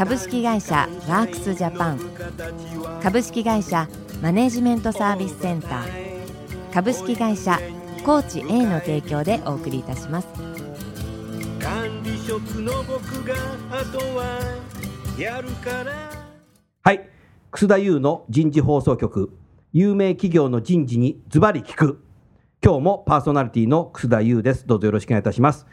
株式会社ワークスジャパン。株式会社マネジメントサービスセンター。株式会社コーチ A の提供でお送りいたします。管理職の僕があとはやるから。はい。楠田優の人事放送局。有名企業の人事にズバリ聞く。今日もパーソナリティの楠田優です。どうぞよろしくお願いいたします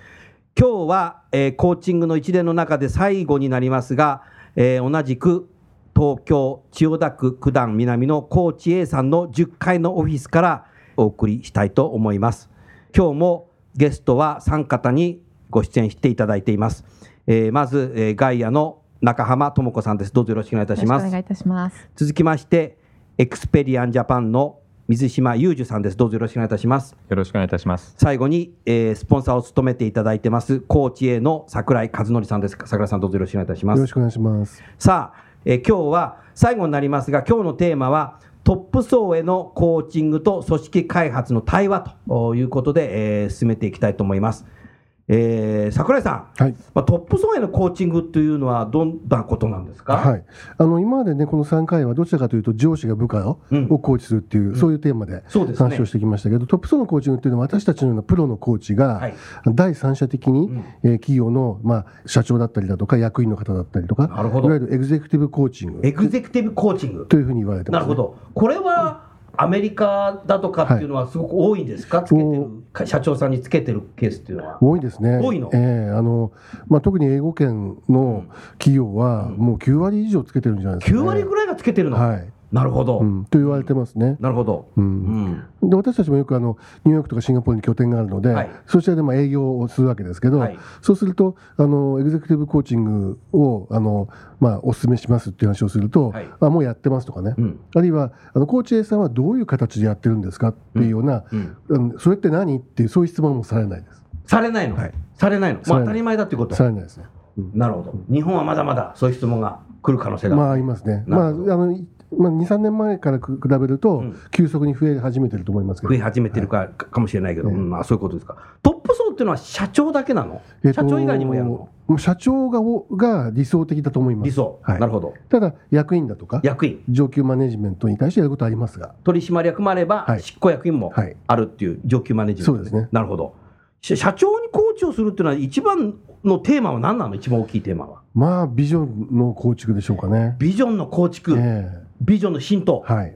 今日は、えーコーチングの一連の中で最後になりますが、えー同じく東京千代田区九段南のコーチ A さんの10階のオフィスからお送りしたいと思います。今日もゲストは3方にご出演していただいています、えーまず、えーガイアの中浜智子さんです。どうぞよろしくお願いいたします。お願いいたします。続きましてエクスペリアンジャパンの水島裕二さんです。どうぞよろしくお願いいたします。よろしくお願いいたします。最後に、えースポンサーを務めていただいてますコーチ A の桜井和則さんです。桜井さんどうぞよろしくお願いいたします。よろしくお願いします。さあ、えー今日は最後になりますが今日のテーマはトップ層へのコーチングと組織開発の対話ということで、えー進めていきたいと思います、えー桜井さん、はい。まあ、トップ層へのコーチングというのはどんなことなんですか、はい。あの、今までね、この3回はどちらかというと、上司が部下を,、うん。コーチするっていう、そういうテーマで話をしてきましたけど、トップ層のコーチングっていうのは、私たちのようなプロのコーチが、はい。第三者的に、うん。えー企業の、まあ、社長だったりだとか、役員の方だったりとか、なるほど。いわゆるエグゼクティブコーチング。エグゼクティブコーチング。というふうに言われてます、ね。なるほど。これはアメリカだとかっていうのはすごく多いんですか、つけてるか社長さんにつけてるケースっていうのは。多いですね。多いの？ええあの、まあ、特に英語圏の企業は、もう9割以上つけてるんじゃないですか、9ね。割ぐらいがつけてるの、はい。なるほど、うん、と言われてますね。なるほど。ううんん。で私たちもよくあのニューヨークとかシンガポールに拠点があるので、はいそちらでまあ営業をするわけですけど、はいそうするとあのエグゼクティブコーチングをあの、まあ、お勧めしますっていう話をすると、はいあもうやってますとかね、うん。あるいはあのコーチ A さんはどういう形でやってるんですかっていうような、うん。うんそれって何っていうそういう質問もされないです。されないの、はいされないの？まあ当たり前だっていうこと？されないですね。なるほど。日本はまだまだそういう質問が来る可能性が。まあありますね。まああのいまあ、2、3年前から比べると、うん急速に増え始めてると思いますけど。増え始めてるか,、かもしれないけど、うんうんまあ、そういうことですか。トップ層っていうのは社長だけなの、えっと社長以外にもやるの？社長がおが理想的だと思います。理想、はいなるほど。ただ役員だとか役員。上級マネジメントに対してやることはありますが、取締役もあれば、はい執行役員もはいあるっていう上級マネジメントそうですねなるほど。し社長にコーチをするっていうのは、一番のテーマは何なの？一番大きいテーマは。まあビジョンの構築でしょうかね。ビジョンの構築、えビジョンの浸透。えはい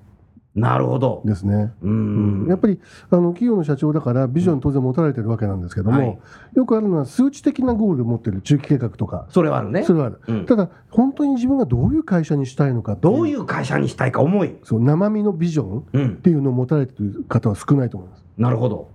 なるほど。ですね。ううんん。やっぱりあの企業の社長だからビジョン当然持たれてるわけなんですけども、はいよくあるのは数値的なゴールを持ってる中期計画とか、それはあるねそ。れはある、うんただ本当に自分がどういう会社にしたいのかどういう会社にしたいか思い。そう生身のビジョンっうん。ていうのを持たれてる方は少ないと思います。なるほど。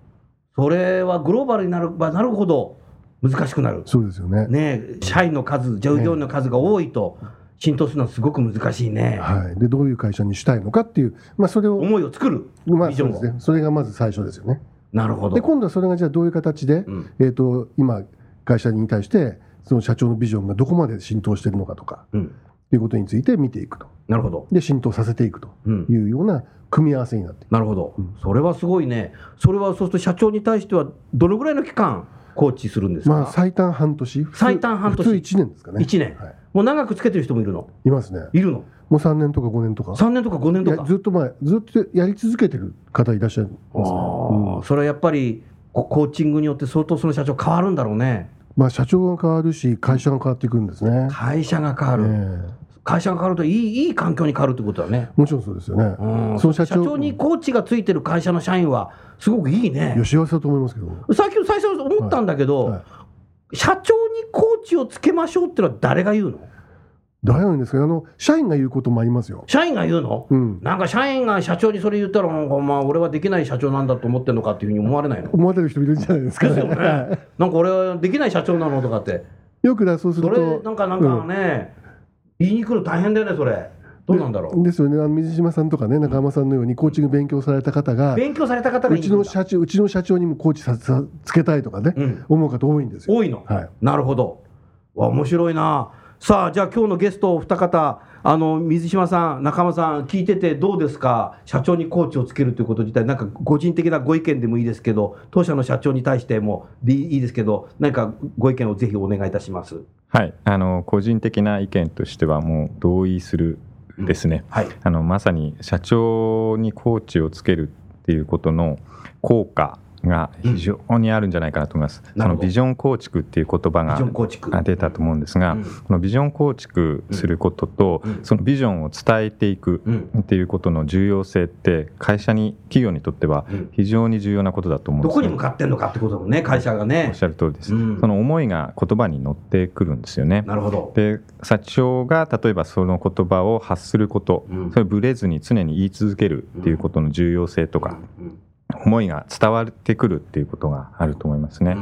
それはグローバルになればなるほど難しくなる。そうですよね。ねえ社員の数、従業員の数が多いと浸透するのはすごく難しいね。はい、でどういう会社にしたいのかっていう、まあ、それを、思いを作る。まあ、ビジョンをそうですね、それがまず最初ですよね。なるほど。で今度はそれがじゃあどういう形で、うんえー、と今会社に対してその社長のビジョンがどこまで浸透しているのかとかうん。いうことについて見ていくとなるほど。で浸透させていくとうんい。うような組み合わせになっているなるほどうん。それはすごいね。それはそうすると社長に対してはどのぐらいの期間コーチするんですか、まあ最短半年。最短半年。普通1年ですかね。一年。はい、もう長くつけてる人もいるの？いますね。いるの？もう3年とか5年とか ?3 年とか5年とか？ずっと前ずっとやり続けてる方いらっしゃいますね、ああそれはやっぱりこコーチングによって相当その社長変わるんだろうね。まあ、社長が変わるし会社が変わっていくんですね、会社が変わる。ええ会社が変わるといいいい環境に変わるってことだね。もちろんそうですよね、うん、その社長にコーチがついてる会社の社員はすごくいいね。いや。幸せだと思いますけど。さっき最初思ったんだけど、はい。はい社長にコーチをつけましょうってのは誰が言うの？誰なんですかあの社員が言うこともありますよ。社員が言うの、うん、なんか社員が社長にそれ言ったらなんかまあ俺はできない社長なんだと思ってるのかっていうふうに思われないの？思われる人いるんじゃないですかですよね。なんか俺はできない社長なのとかって。よくだそうすそるとれなんかなんかね、言いに来るの大変だよねそれ。どうなんだろう。ですよね。あの水島さんとかね中浜さんのようにコーチング勉強された方が勉強された方がうちの社長うちの社長にもコーチささつけたいとかね、うん。思う方多いんですよ。多いの、はい。なるほど。わ面白いなさあじゃあ今日のゲストお二方あの水島さん中間さん聞いててどうですか？社長にコーチをつけるということ自体なんか個人的なご意見でもいいですけど当社の社長に対してもでいいですけど何かご意見をぜひお願いいたします。はい、あの個人的な意見としてはもう同意するですね、はい。あのまさに社長にコーチをつけるっていうことの効果が非常にあるんじゃないかなと思います、なるほど。そのビジョン構築っていう言葉が出たと思うんですが、うん。このビジョン構築することと、うん。そのビジョンを伝えていくうん。っていうことの重要性って会社に企業にとってはうん。非常に重要なことだと思うんどですねこに向かってんのかってことだもん。ね会社がおねっしゃる通りです、うん。その思いが言葉に乗ってくるんですよね。なるほど。で社長が例えばその言葉を発すること、うん。それをぶれずに常に言い続けるっていうことの重要性とか、うん思いが伝わってくるっていうことがあると思いますね。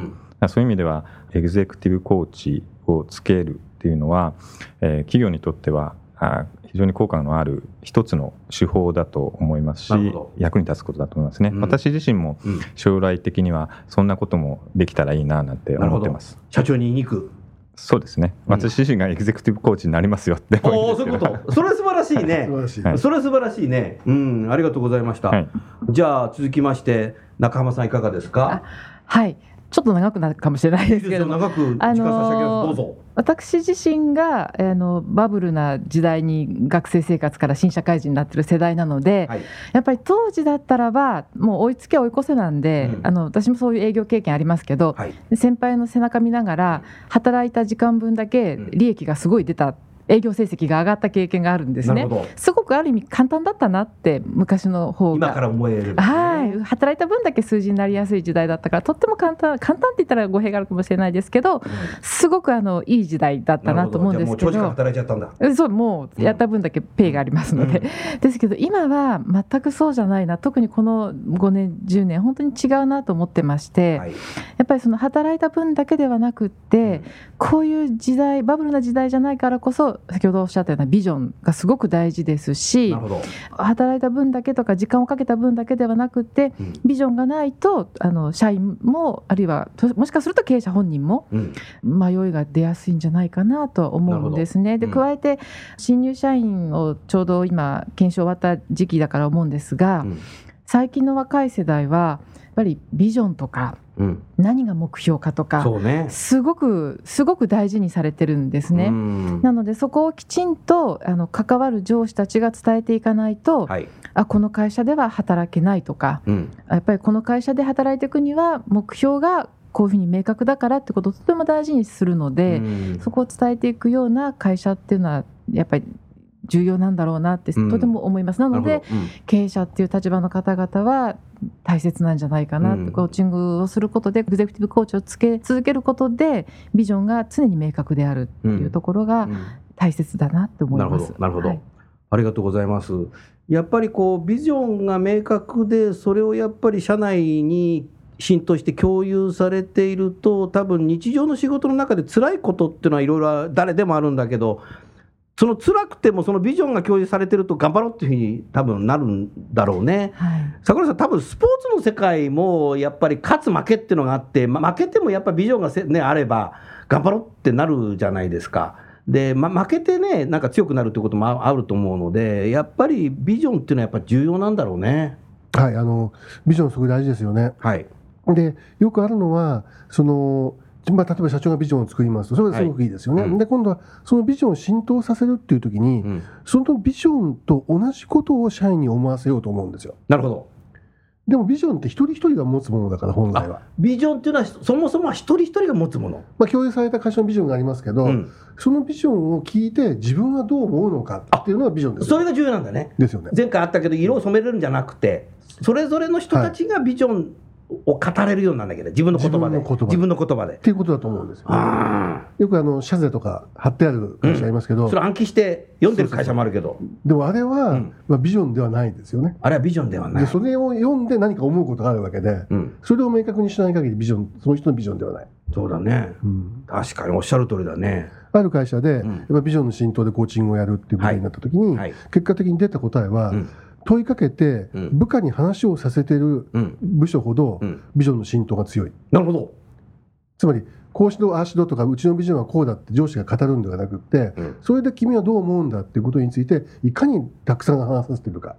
そういう意味ではエグゼクティブコーチをつけるっていうのは、えー企業にとってはあ非常に効果のある一つの手法だと思いますし役に立つことだと思いますね、うん。私自身もうん。将来的にはそんなこともできたらいいななんて思ってます。社長に言いに行くそうですね。うん。私自身がエグゼクティブコーチになりますよっておおそういうこと。それ素晴らしいね。素晴らしい、はいそれは素晴らしいね。うん、ありがとうございました。はい。じゃあ続きまして中浜さんいかがですか？はい、ちょっと長くなるかもしれないですけれども、長く時間差し上げます。どうぞ。私自身があのバブルな時代に学生生活から新社会人になってる世代なので、はい。やっぱり当時だったらばもう追いつけ追い越せなんで、うんあの私もそういう営業経験ありますけど、はい。先輩の背中見ながら働いた時間分だけうん利益がすごい出た営業成績が上がった経験があるんですね。すごくある意味簡単だったなって昔の方が。今から思える、はい、働いた分だけ数字になりやすい時代だったからとっても簡単簡単って言ったら語弊があるかもしれないですけどすごくあのいい時代だったなと思うんですけど。じゃあもう長時間ど。働いちゃったんだ。えそうもうやった分だけペイがありますので、ですけど今は全くそうじゃないな。特にこの5年10年本当に違うなと思ってまして、はい。やっぱりその働いた分だけではなくって、こういう時代バブルな時代じゃないからこそ先ほどおっしゃったようなビジョンがすごく大事ですし。働いた分だけとか時間をかけた分だけではなくってうんビジョンがないとあの社員もあるいはともしかすると経営者本人もうん。迷いが出やすいんじゃないかなとは思うんですね。でうん加えて新入社員をちょうど今研修終わった時期だから思うんですが、うん最近の若い世代はやっぱりビジョンとかうん。何が目標かとかね。すごくすごく大事にされてるんですね。うんなのでそこをきちんとあの関わる上司たちが伝えていかないと、はい。あこの会社では働けないとかうん。やっぱりこの会社で働いていくには目標がこういうふうに明確だからってことをとても大事にするので、うんそこを伝えていくような会社っていうのはやっぱり重要なんだろうなってうんとても思います。ななるほどので。経営者っていう立場の方々は大切なんじゃないかなうんコーチングをすることでエグゼクティブコーチをつけ続けることでビジョンが常に明確であるっていうところがうん大切だなって思いなるます。ほど。なるほど。はいありがとうございます。やっぱりこうビジョンが明確でそれをやっぱり社内に浸透して共有されていると多分日常の仕事の中で辛いことっていうのはいろいろ誰でもあるんだけどその辛くてもそのビジョンが共有されてると頑張ろうっていうふうに多分なるんだろうね。はい桜井さん多分スポーツの世界もやっぱり勝つ負けっていうのがあって、ま、負けてもやっぱビジョンがせ、ね、あれば頑張ろうってなるじゃないですか。で、ま、負けてねなんか強くなるってこともああると思うのでやっぱりビジョンっていうのはやっぱ重要なんだろうね。はい、あのビジョンすごい大事ですよね。はい。でよくあるのはその、まあ、例えば社長がビジョンを作りますとそれはすごくいいですよね。はいうんで今度はそのビジョンを浸透させるっていう時に、うんそのビジョンと同じことを社員に思わせようと思うんですよ。なるほど。でもビジョンって一人一人が持つものだから本来は。ビジョンっていうのはそもそもは一人一人が持つもの。まあ、共有された会社のビジョンがありますけど、うんそのビジョンを聞いて自分はどう思うのかっていうのがビジョンですよそれが重要なんだね。ですよね。前回あったけど色を染めるんじゃなくてそれぞれの人たちがビジョンを語れるようにならなきゃいけない自分の言葉で。自分の言葉で。っていうことだと思うんですよ、あよくあのシャゼとか貼ってある会社ありますけど、あそれ暗記して読んでる会社もあるけど。でもあれは、うん。まあ、ビジョンではないですよね。あれはビジョンではない。でそれを読んで何か思うことがあるわけで、うん、それを明確にしない限りビジョンその人のビジョンではない、そうだね。うん。確かにおっしゃる通りだね。ある会社で、うん。やっぱビジョンの浸透でコーチングをやるっていうことになった時に、はい。結果的に出た答えは、うん問いかけてうん。部下に話をさせてるうん。部署ほどうん。ビジョンの浸透が強い。なるほど、つまりこうしろああしろとかうちのビジョンはこうだって上司が語るんではなくってうん、それで君はどう思うんだっていうことについていかにたくさん話させてるか。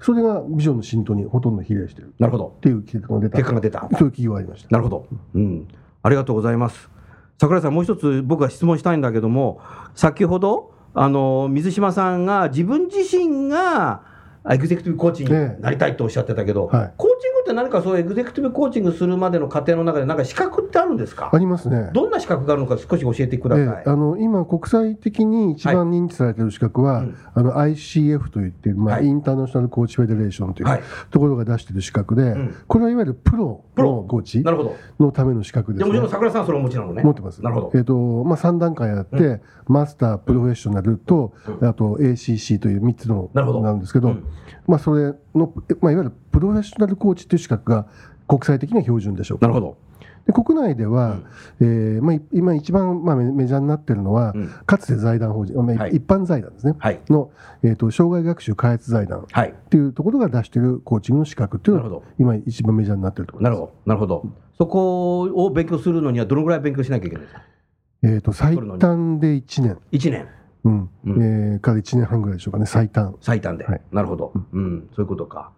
それがビジョンの浸透にほとんど比例してる。っなるほど。ていう結果が出た。結果が出た。そういう企業がありました。なるほど、うん、ありがとうございます。桜井さんもう一つ僕は質問したいんだけども先ほどあの水島さんが自分自身がエグゼクティブコーチになりたいとおっしゃってたけど、はい。コーチングって何かそういうエグゼクティブコーチングするまでの過程の中で何か資格ってあるんですか？ありますね。どんな資格があるのか少し教えてください、ええあの今、国際的に一番認知されている資格は、うんあの ICF といって、まあはい。インターナショナルコーチフェデレーションという、はい。ところが出している資格で、ん。これはいわゆるプロのコーチなるほど。のための資格です、ね。でもちろん。桜井さんはそれをお持ちなのね。持ってます。なるほど、えっ、と、まあ、3段階あって、うマスター、プロフェッショナルと、うん。あと ACC という3つのなるほど。なんですけど、うん。まあ、それの、まあ、いわゆるプロフェッショナルコーチという資格が国際的には標準でしょうか。なるほど、で国内では、えーまあ、い今一番、まあ、メメジャーになっているのは、うん。かつて財団法人、まあはい。一般財団ですね、はい。の、えー、と障害学習開発財団っはい。ていうところが出しているコーチングの資格っていうのがなるほど。今一番メジャーになっているところ。なるほど。なるほど。そこを勉強するのにはどのぐらい勉強しなきゃいけないですか？えー、と最短で1年、1年。うん。うん。えーから1年半ぐらいでしょうかね最短。最短で、はい。なるほど、うん、そういうことか。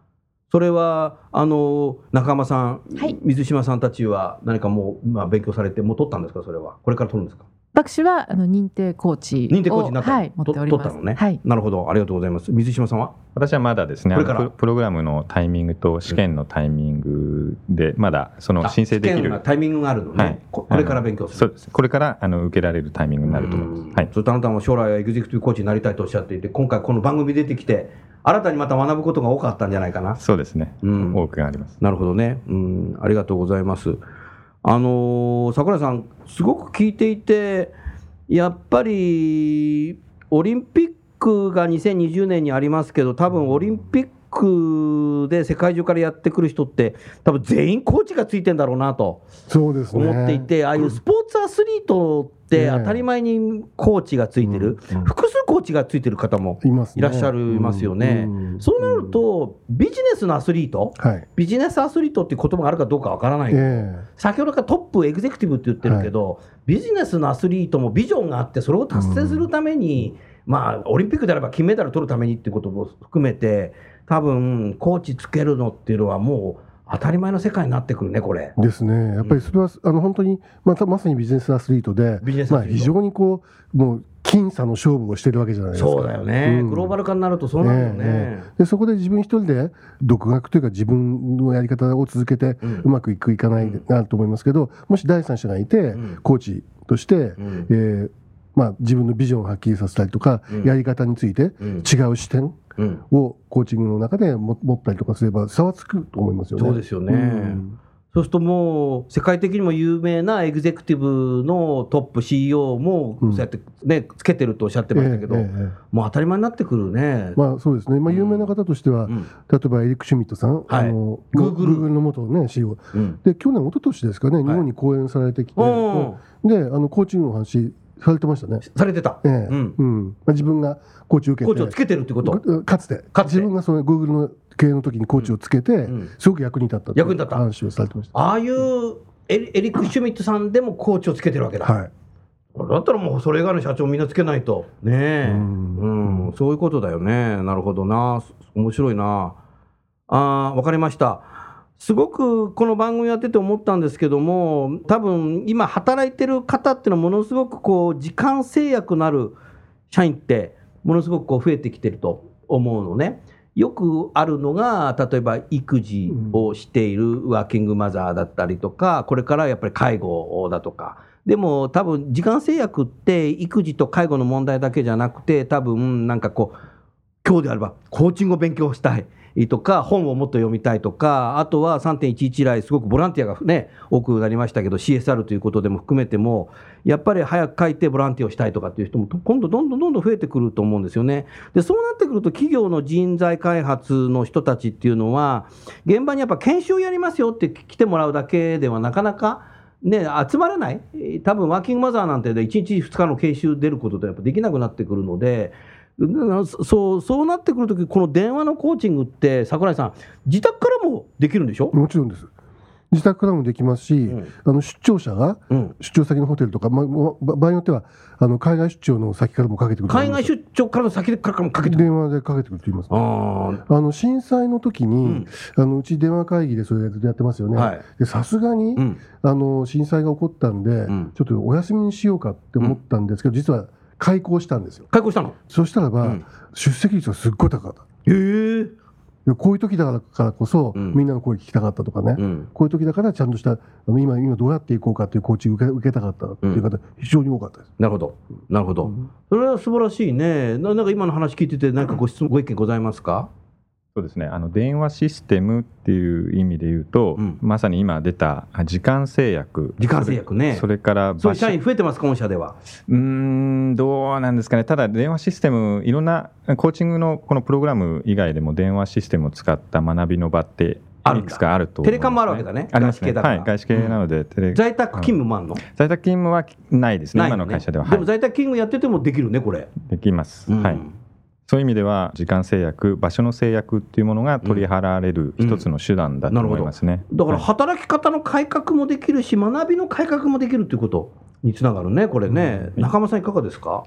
それはあの仲間さん、はい。水島さんたちは何かもう今勉強されてもう取ったんですか？それは。これから取るんですか？私はあの認定コーチを認定コーチになった。の、はい、持っております。と取ったのね、はい。なるほど。ありがとうございます。水島さんは？私はまだですね、あのこれから。プロプログラムのタイミングと試験のタイミングで、まだそのあ申請できる。試験が、タイミングがあるのね、はい。ここれから勉強する。そうです。これからあの受けられるタイミングになると思いうん。ます。はい。それとあなたも将来はエグゼクティブコーチになりたいとおっしゃっていて今回この番組出てきて新たにまた学ぶことが多かったんじゃないかな。そうですね、うん。多くがあります。なるほどね、うん、ありがとうございます。あのー桜井さん、すごく聞いていて、やっぱりオリンピックが2020年にありますけど、多分オリンピックで世界中からやってくる人って、多分全員コーチがついてんだろうなとそうですね。思っていて、ああいうスポーツアスリートってね当たり前にコーチがついてる、うんうん。複数コーチがついてる方もいらっしゃいますよね。うんそうなると、ビジネスのアスリート、はい。ビジネスアスリートっていう言葉があるかどうかわからない、え。先ほどからトップエグゼクティブって言ってるけど、ビジネスのアスリートもビジョンがあって、それを達成するために、まあ、オリンピックであれば金メダル取るためにっていうことも含めて、多分コーチつけるのっていうのは、もう当たり前の世界になってくるね、これ。えですね。やっぱりそれは、あの本当にまたまさにビジネスアスリートでト。まあ、非常にこうもう僅差の勝負をしてるわけじゃないですか。そうだよね、うん。グローバル化になるとそうなるよね。ええ。でそこで自分一人で独学というか自分のやり方を続けてうん。うまくいくいかないなると思いますけどもし第三者がいてうん。コーチとして、うん。えーまあ、自分のビジョンをはっきりさせたりとか、うん。やり方についてうん。違う視点うんをコーチングの中でも持ったりとかすれば差はつくと思いますよね。そうですよね。うんそうするともう、世界的にも有名なエグゼクティブのトップ CEO も、うん。そうやってね、つけてるとおっしゃってましたけど、ええええもう当たり前になってくるね。まあそうですね、まあ、有名な方としては、うん。例えばエリック・シュミットさん、はい。あの Google の元、ね、CEO うん。で去年、一昨年ですかね、い。日本に講演されてきて、うん。であのコーチングの話されてましたね。されてた、ええうんうんまあ、自分がコーチを受けてコーチをつけてるってこと、ぐかつてかつて自分がその Google の経営の時にコーチをつけて、うんすごく役に立った役に立った話をされてました。ああいうエリエリック・シュミットさんでもコーチをつけてるわけだ。はいだったらもうそれ以外の社長みんなつけないと。ねえ。ううんん、そういうことだよね。なるほどな。そ面白いな。あーわかりました。すごくこの番組やってて思ったんですけども、多分今働いてる方っていうのはものすごくこう時間制約のある社員ってものすごくこう増えてきてると思うのね。よくあるのが例えば育児をしているワーキングマザーだったりとかこれからやっぱり介護だとか。でも多分時間制約って育児と介護の問題だけじゃなくて多分なんかこう今日であればコーチングを勉強したいとか、本をもっと読みたいとか、あとは3.11以来、すごくボランティアがね、多くなりましたけど、CSR ということでも含めても、やっぱり早く書いてボランティアをしたいとかっていう人も、今度、どんどんどんどん増えてくると思うんですよね。で、そうなってくると、企業の人材開発の人たちっていうのは、現場にやっぱ研修をやりますよって来てもらうだけではなかなか、ね、集まらない、多分ワーキングマザーなんてで1日2日の研修出ることってやっぱできなくなってくるので、そうそうなってくるとき、この電話のコーチングって、櫻井さん、自宅からもできるんでしょ、もちろんです。自宅からもできますし、ん。あの出張者がうん、出張先のホテルとか、ま、ま場合によってはあの海外出張の先からもかけてくる海外出張からの先からもかけてくる。電話でかけてくると言いますね。ああの震災の時に、ん。あのうち電話会議でそれやってますよね。さすがに、あの震災が起こったんで、ん。ちょっとお休みにしようかって思ったんですけど、実は開校したんですよ。開校したの？そしたらば、うん。出席率がすっごい高かった。へえ、でこういう時だからこそ、うん。みんなの声聞きたかったとかね、うん、こういう時だからちゃんとしたあの今今どうやっていこうかっていうコーチ受け受けたかったっていう方、非常に多かったです。なるほど、なるほど、それは素晴らしいね、ななんか今の話聞いてて、何かご質問、ご意見ございますか？そうですね。あの電話システムっていう意味で言うと、うん。まさに今出たあ時間制約。時間制約ね。それからそう社員増えてます、本社では。うーんどうなんですかね。ただ電話システムいろんなコーチングのこのプログラム以外でも電話システムを使った学びの場っていくつかあると思います、テレカンもあるわけだね。ありますね。外資系だから。はい外資系なので、テレ在宅勤務もあるの、在宅勤務はないですね。ないよ今の会社では、でもはい、在宅勤務やっててもできるね、これ。できます、うん。はいそういう意味では時間制約場所の制約っていうものが取り払われる一つの手段だと思いますね、だからはい。働き方の改革もできるし、学びの改革もできるということにつながるね、これね。うん。中間さん、いかがですか、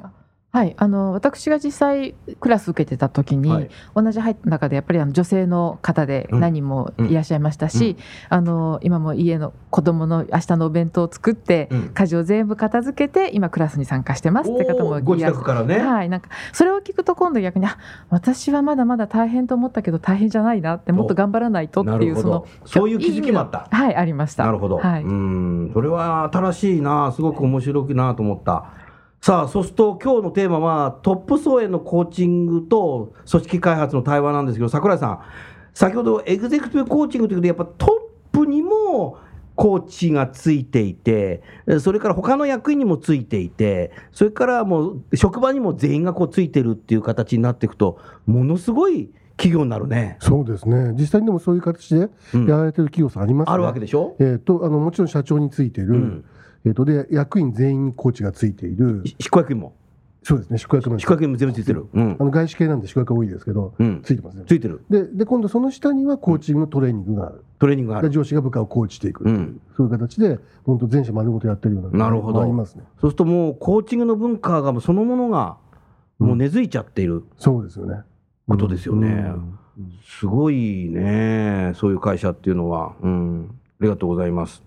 はい、あの私が実際クラス受けてた時に、はい。同じ入った中でやっぱりあの女性の方でうん。何人もいらっしゃいましたし、あの今も家の子供の明日のお弁当を作って、うん。家事を全部片付けて今クラスに参加してますって方もご自いらっしゃ宅からね。はい、なんかそれを聞くと今度逆にあ私はまだまだ大変と思ったけど大変じゃないなってもっと頑張らないとっていうそのそういう気づきもあった。はいありました。なるほど。はい、うん、それは新しいな、すごく面白いなと思った。さあ、そうすると今日のテーマはトップ層へのコーチングと組織開発の対話なんですけど、桜井さん、先ほどエグゼクティブコーチングということで、やっぱトップにもコーチがついていて、えそれから他の役員にもついていて、それからもう職場にも全員がこうついてるっていう形になっていくと、ものすごい企業になるね。そうですね。実際にでもそういう形でうん。やられてる企業さんありますね。あるわけでしょ、えー、とあのもちろん社長についてる、うんえー、とで役員全員にコーチがついている執行役員も？そうですね宿泊も宿泊員も全部ついてる。うんあ。の外資系なんで宿泊が多いですけど、うんついてますねついてる。でで今度その下にはコーチングのトレーニングがある、トレーニングがある。で上司が部下をコーチしていくう、うんそういう形で本当全社丸ごとやってるようななるほどありますねそうするともうコーチングの文化がもうそのものがもう根付いちゃっているそうですよねことですよね。うんすごいね、そういう会社っていうのは。うん。ありがとうございます。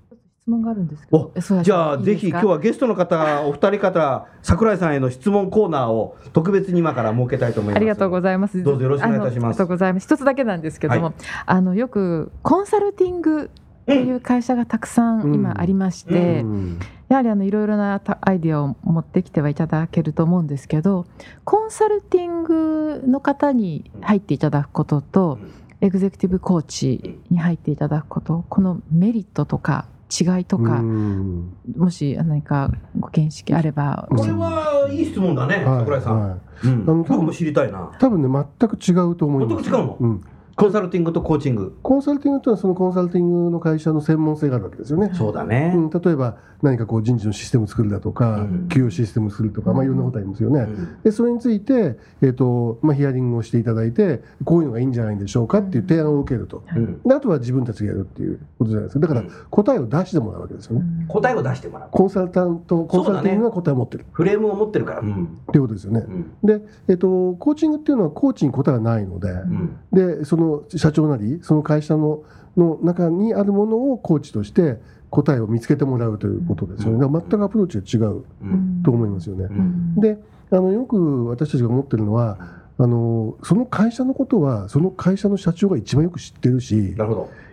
質問があるんですけどじゃあ、ぜひ今日はゲストの方、お二人方、桜井さんへの質問コーナーを特別に今から設けたいと思います。ありがとうごいざいます。どうぞよろしくお願いいたしますあのありがとうございます。一つだけなんですけども、はあのよくコンサルティングっていう会社がたくさん今ありまして、うんやはりあのいろいろなたアイデアを持ってきてはいただけると思うんですけど、コンサルティングの方に入っていただくことと、エグゼクティブコーチに入っていただくこと、このメリットとか違いとか、うん。もし何かご見識あれば、これはいい質問だね、はい桜井さん。はい。うん。あの僕も知りたいな。多分ね全く違うと思います。全く違うの？うんコンサルティングとコーチング。コンサルティングというのはそのコンサルティングの会社の専門性があるわけですよね。そうだね。うん、例えば何かこう人事のシステムを作るだとか、うん給与システムをするとか、まあ、いろんなことありますよね。うんでそれについて、えーとまあ、ヒアリングをしていただいてこういうのがいいんじゃないでしょうかっていう提案を受けると、うんであとは自分たちがやるっていうことじゃないですかだからうん答えを出してもらうわけですよね。答えを出してもらう。コンサルタントコンサルティングが答えを持ってるフレームを持ってるから。うん。っていうことですよね。うんで、えー、とコーチングっていうのはコーチに答えがないので、うんでその社長なりその会社のの中にあるものをコーチとして答えを見つけてもらうということですよね。全くアプローチが違ううんと思いますよね。うんであのよく私たちが思ってるのはあのその会社のことはその会社の社長が一番よく知ってるし。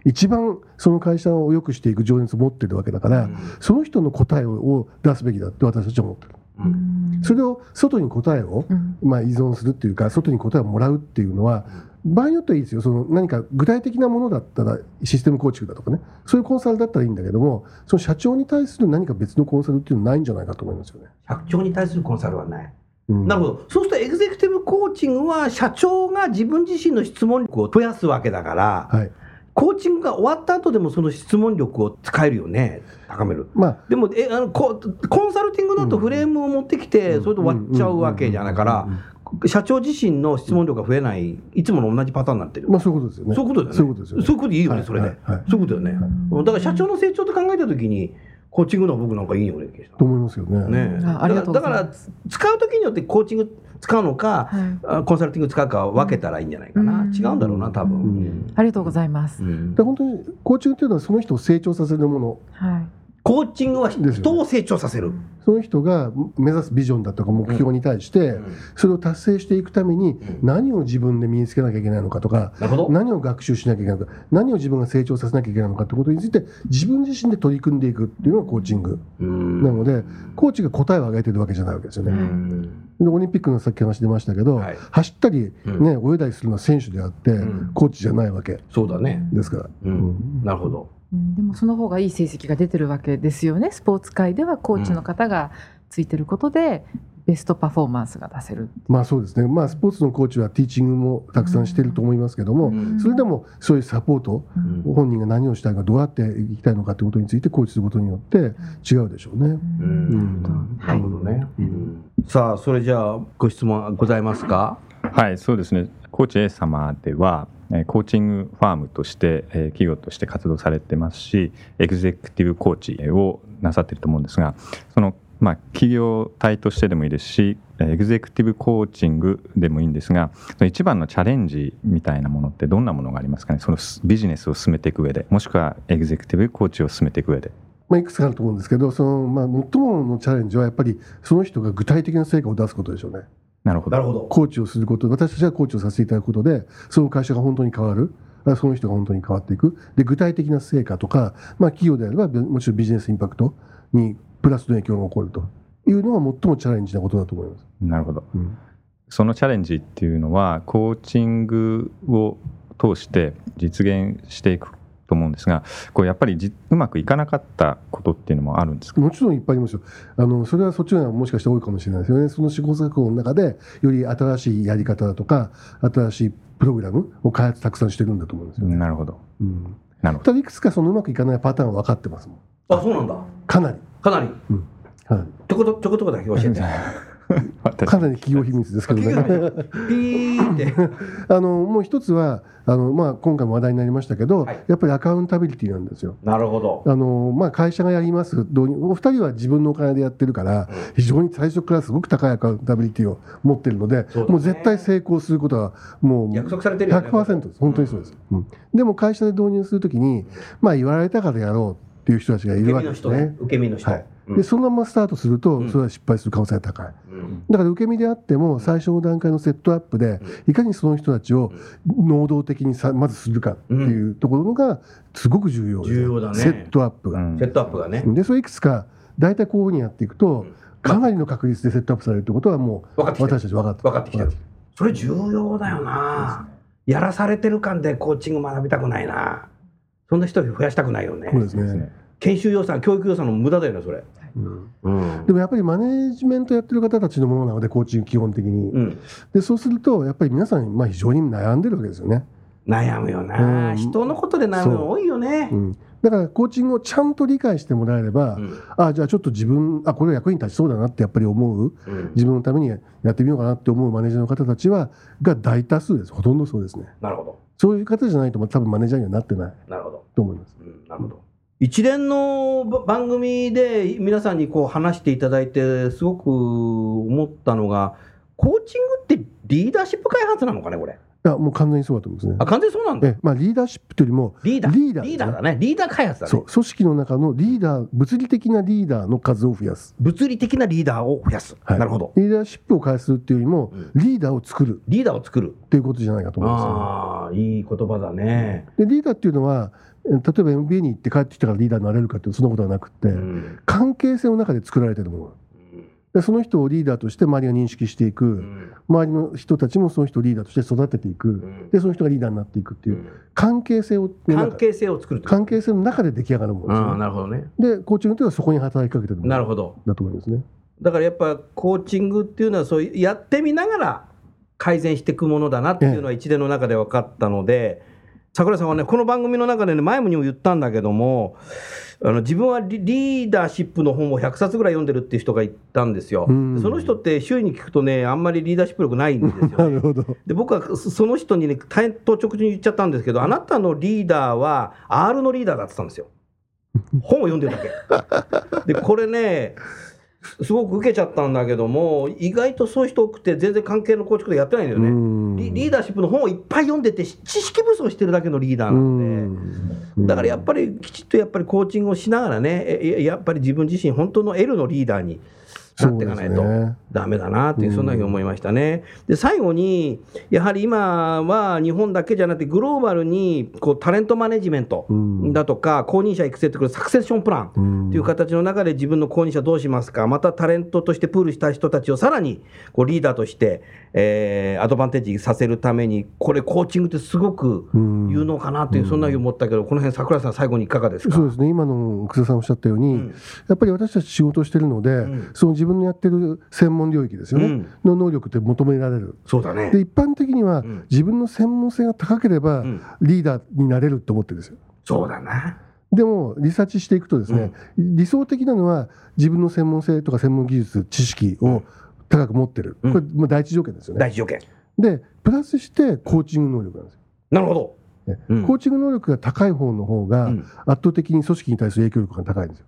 一番その会社を良くしていく情熱を持ってるわけだから、うんその人の答えをを出すべきだって私たちは思ってる。うんそれを外に答えを、うんまあ、依存するっていうか外に答えをもらうっていうのは場合によってはいいですよその何か具体的なものだったらシステム構築だとかねそういうコンサルだったらいいんだけどもその社長に対する何か別のコンサルっていうのはないんじゃないかと思いますよね。社長に対するコンサルはない。うんなるほど。そうするとエグゼクティブコーチングは社長が自分自身の質問力を増やすわけだから、はいコーチングが終わった後でもその質問力を使えるよね。高める。まあでもえあのココンサルティングだとフレームを持ってきて、それで終わっちゃうわけじゃないから、社長自身の質問力が増えない、いつもの同じパターンになってる。まあそういうことですよね。そういうことだよね。そういうことですよね。そういうことでいいよね、はいそれで。はいはいそういうことだよね。だから社長の成長と考えたときに、コーチングのは僕なんかいいよね、と思いますよね。ねあありがとうございますだから、使うときによってコーチング使うのか、はいあコンサルティング使うか分けたらいいんじゃないかな。うん違うんだろうな、多分。うんありがとうございます。うんで本当にコーチングっていうのはその人を成長させるものはい。コーチングは人を成長させる。その人が目指すビジョンだとか目標に対してそれを達成していくために何を自分で身につけなきゃいけないのかとか。何を学習しなきゃいけないのか何を自分が成長させなきゃいけないのかってことについて自分自身で取り組んでいくっていうのがコーチングうんなのでコーチが答えを上げてるわけじゃないわけですようね。んでオリンピックのさっき話出ましたけど、はい走ったり、うんね、泳いだりするのは選手であって、んコーチじゃないわけそうだね。ですから。うんなるほど。うんでもその方がいい成績が出てるわけですよね。スポーツ界ではコーチの方がついてることでベストパフォーマンスが出せる。まあそうですね、まあ、スポーツのコーチはティーチングもたくさんしてると思いますけども、うんそれでもそういうサポート、うん本人が何をしたいか、どうやっていきたいのかということについてコーチすることによって違うでしょうね。うんなるほどね。さあ、それじゃあ、ご質問ございますか？はい、そうですね。コーチ A 様では、コーチングファームとして、企業として活動されてますし、エグゼクティブコーチをなさってると思うんですが、そのまあ企業体としてでもいいですし、エグゼクティブコーチングでもいいんですが、一番のチャレンジみたいなものってどんなものがありますかね？そのビジネスを進めていく上で、もしくはエグゼクティブコーチを進めていく上で。まあ、いくつかあると思うんですけど、そのまあ、最ものチャレンジはやっぱりその人が具体的な成果を出すことでしょうね。なるほど。コーチをすること、私たちがコーチをさせていただくことで、その会社が本当に変わる。あその人が本当に変わっていく。で、具体的な成果とか、まあ、企業であれば、もちろんビジネスインパクトにプラスの影響が起こるというのが最もチャレンジなことだと思います。なるほど。うんそのチャレンジっていうのはコーチングを通して実現していくと思うんですがこうやっぱりじうまくいかなかったことっていうのもあるんですか？もちろんいっぱいありますよ。あのそれはそっちがもしかして多いかもしれないですよね。その試行錯誤の中でより新しいやり方だとか新しいプログラムを開発たくさんしてるんだと思うんですよね。なるほどうん、なるほどただいくつかそのうまくいかないパターンは分かってますもん。あ、そうなんだ。かなり。かなり。かなりちょこちょちょこちょこだけ教えて。私かなり企業秘密ですけどね。ピーって。あのもう一つはあの、まあ、今回も話題になりましたけど、はいやっぱりアカウンタビリティなんですよ。なるほど。あのまあ、会社がやります導入お二人は自分のお金でやってるから、非常に最初からすごく高いアカウンタビリティを持ってるので、ねもう絶対成功することはもう約束されてるよね100%です本当にそうです、うんでも会社で導入するときに、まあ、言われたからやろうっていう人たちがいるわけです身の人ねね。。受け身の人。はいうんでそのままスタートすると、うんそれは失敗する可能性が高い。うんだから受け身であっても最初の段階のセットアップでいかにその人たちを能動的にさまずするかっていうところがすごく重要重要だねセットアップが。うんセットアップがね。でそれいくつか大体こういうふうにやっていくとかなりの確率でセットアップされるってことはもう私たち分かって分かってきてる。それ重要だよな。やらされてる感でコーチング学びたくないな。そんな人増やしたくないよねそう。ですね。研修予算、教育予算の無駄だよね、それ。うんうん。でもやっぱりマネージメントやってる方たちのものなのでコーチング基本的に、うん。でそうするとやっぱり皆さんまあ非常に悩んでるわけですよね、悩むよな。うん。人のことで悩むの多いよね。う。ん、だからコーチングをちゃんと理解してもらえれば、うん。あじゃあちょっと自分あこれ役に立ちそうだなってやっぱり思う。うん。自分のためにやってみようかなって思うマネージャーの方たちはが大多数です。ほとんどそうですね。なるほど。そういう方じゃないと多分マネージャーにはなってない。なるほど。と思います。うん。なるほど。一連のば番組で皆さんにこう話していただいてすごく思ったのがコーチングってリーダーシップ開発なのかねこれ？いやもう完全にそうだと思いますね。あ完全にそうなんだ。えまあ、リーダーシップというよりもリーダー。リーダーですね。だね。リーダー開発だね。そう組織の中のリーダー物理的なリーダーの数を増やす、物理的なリーダーを増やす、はい。なるほど。リーダーシップを開発するっていうよりも、うん。リーダーを作る。リーダーを作る。っていうことじゃないかと思います、ああいい言葉だね、でリーダーっていうのはえ例えば MBA に行って帰ってきたからリーダーになれるかっていうとそんなことはなくって、うん。関係性の中で作られてるものでその人をリーダーとして周りが認識していく、うん。周りの人たちもその人をリーダーとして育てていく、ん。でその人がリーダーになっていくっていう。関係性を関係性を作ると。関係性の中で出来上がるもの。ですなるほどね。でコーチングというのはそこに働きかけてる。ものなるほど。だと思いますね。だからやっぱコーチングっていうのはそうやってみながら改善していくものだなっていうのは一連の中で分かったので、桜井さんはねこの番組の中でね前にも言ったんだけどもあの自分はリリーダーシップの本を100冊ぐらい読んでるっていう人がいたんですよ、うん。その人って周囲に聞くとねあんまりリーダーシップ力ないんですよ、ね。なるほど。で僕はそその人にね大変と直入に言っちゃったんですけどあなたのリーダーは R のリーダーだって言ったんですよ。本を読んでるだけ。でこれねすごく受けちゃったんだけども意外とそういう人多くて全然関係の構築でやってないんだよね。うん。リリーダーシップの本をいっぱい読んでて知識不足してるだけのリーダーなんで。だからやっぱりきちっとやっぱりコーチングをしながらねえやっぱり自分自身本当の L のリーダーになっていかないとダメだなっていうそんなふうに思いましたね。で最後にやはり今は日本だけじゃなくてグローバルにこうタレントマネジメントうん。だとか公認者育成ってサクセッションプランうん。っていう形の中で自分の公認者どうしますか？またタレントとしてプールした人たちをさらにこうリーダーとして、えーアドバンテージさせるためにこれコーチングってすごくうん。有能かなという、そんなふうに思ったけどこの辺桜井さん最後にいかがですか？そうですね。今の楠田さんおっしゃったように、うん。やっぱり私たち仕事をしてるので、ん。その自分のやってる専門領域ですよね、うん。の能力って求められる。そうだね。で一般的には、ん。自分の専門性が高ければ、ん。リーダーになれると思ってるんですよ。そうだな。でもリサーチしていくとですね、理想的なのは自分の専門性とか専門技術知識を高く持ってる、うん。これもう第一条件ですよね。第一条件。でプラスしてコーチング能力なんですよ。なるほど。ね。うん。コーチング能力が高い方の方がうん。圧倒的に組織に対する影響力が高いんですよ。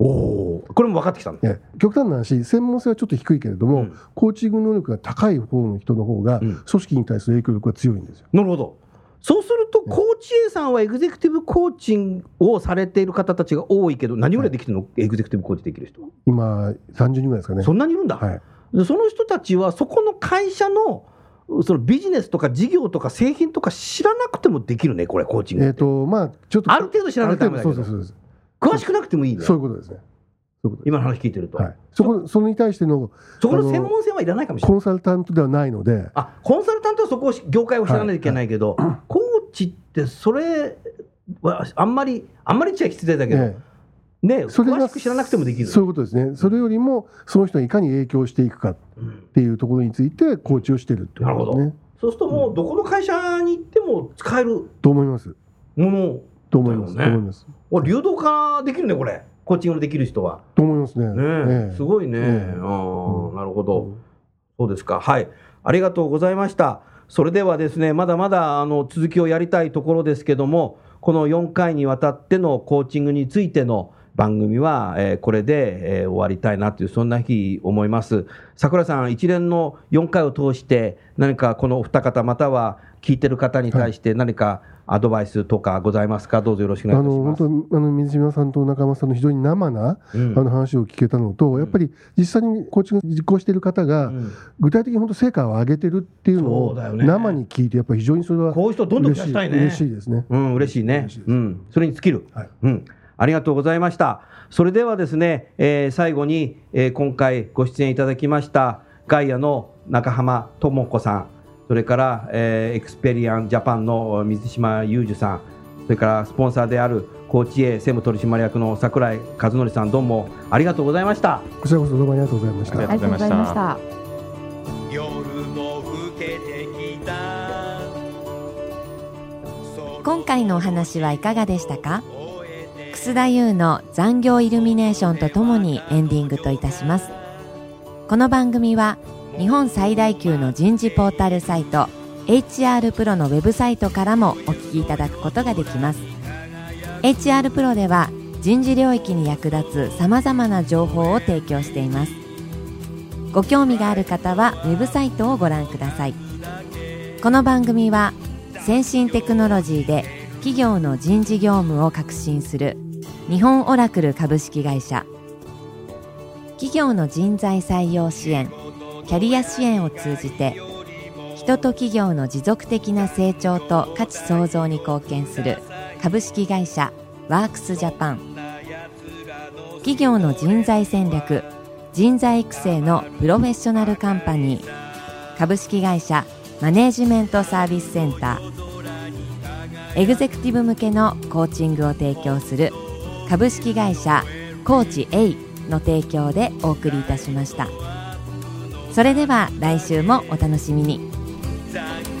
おおこれも分かってきたんだね極端な話専門性はちょっと低いけれども、うん。コーチング能力が高い方の人の方がうん。組織に対する影響力が強いんですよ。なるほど。そうするとコーチ A さんはエグゼクティブコーチングをされている方たちが多いけど何ぐらいできてるの、エグゼクティブコーチできる人。は、今30人ぐらいですかね。そんなにいるんだ、はい。でその人たちはそこの会社のそのビジネスとか事業とか製品とか知らなくてもできるねこれコーチングえっ、とまあちょっとある程度知らないとダメだけど。ある程度そうです詳しくなくてもいいね。そういうことですね。今の話聞いてると、はい。そこそれに対してのそこの専門性はいらないかもしれない。コンサルタントではないので、あコンサルタントはそこをし業界を知らないといけないけど、コーチってそれはあんまりあんまりちゃ失礼だけど、えねえそれが詳しく知らなくてもできる。そういうことですね。それよりもその人がいかに影響していくかっうんていうところについてコーチをしてるっていうことですね。そうするともうどこの会社に行っても使えると思います。ものと思います。ね。と思います。お流動化できるねこれ。コーチングのできる人は。と思いますね。ねえ。えすごいね、ええ。あーなるほど、そうですか。はい。ありがとうございました。それではですねまだまだあの続きをやりたいところですけどもこの4回にわたってのコーチングについての番組は、えーこれで、えー終わりたいなというそんな日思います。桜井さん一連の4回を通して何かこのお二方または聞いてる方に対して何かアドバイスとかございますか？どうぞよろしくお願いします。あの本当あの水島さんと中間さんの非常に生な、うん。あの話を聞けたのと、やっぱり実際にコーチング実行している方が、うん。具体的に本当成果を上げてるっていうのそを生に聞いてやっぱり非常にそれはこういう人どんどん増やしたいね。嬉しいですね。うん、嬉しいね。うん、それに尽きる、はい。うん。ありがとうございました。それではですね、えー最後に、えー今回ご出演いただきました、ガイアの中浜智子さん、それから、えーエクスペリアンジャパンの水島裕二さん、それからスポンサーであるコーチ A 専務取締役の櫻井和則さん、どうもありがとうございました。こちらこそどうもありがとうございましたあり。ありがとうございました。夜も更けてきた今回のお話はいかがでしたか？楠田優の残業イルミネーションとともにエンディングといたしますこの番組は日本最大級の人事ポータルサイト HR プロのウェブサイトからもお聞きいただくことができます。HR プロでは人事領域に役立つさまざまな情報を提供しています。ご興味がある方はウェブサイトをご覧ください。この番組は先進テクノロジーで企業の人事業務を革新する日本オラクル株式会社。企業の人材採用支援キャリア支援を通じて人と企業の持続的な成長と価値創造に貢献する株式会社ワークスジャパン。企業の人材戦略人材育成のプロフェッショナルカンパニー。株式会社マネージメントサービスセンター。エグゼクティブ向けのコーチングを提供する株式会社コーチ A の提供でお送りいたしました。それでは来週もお楽しみに「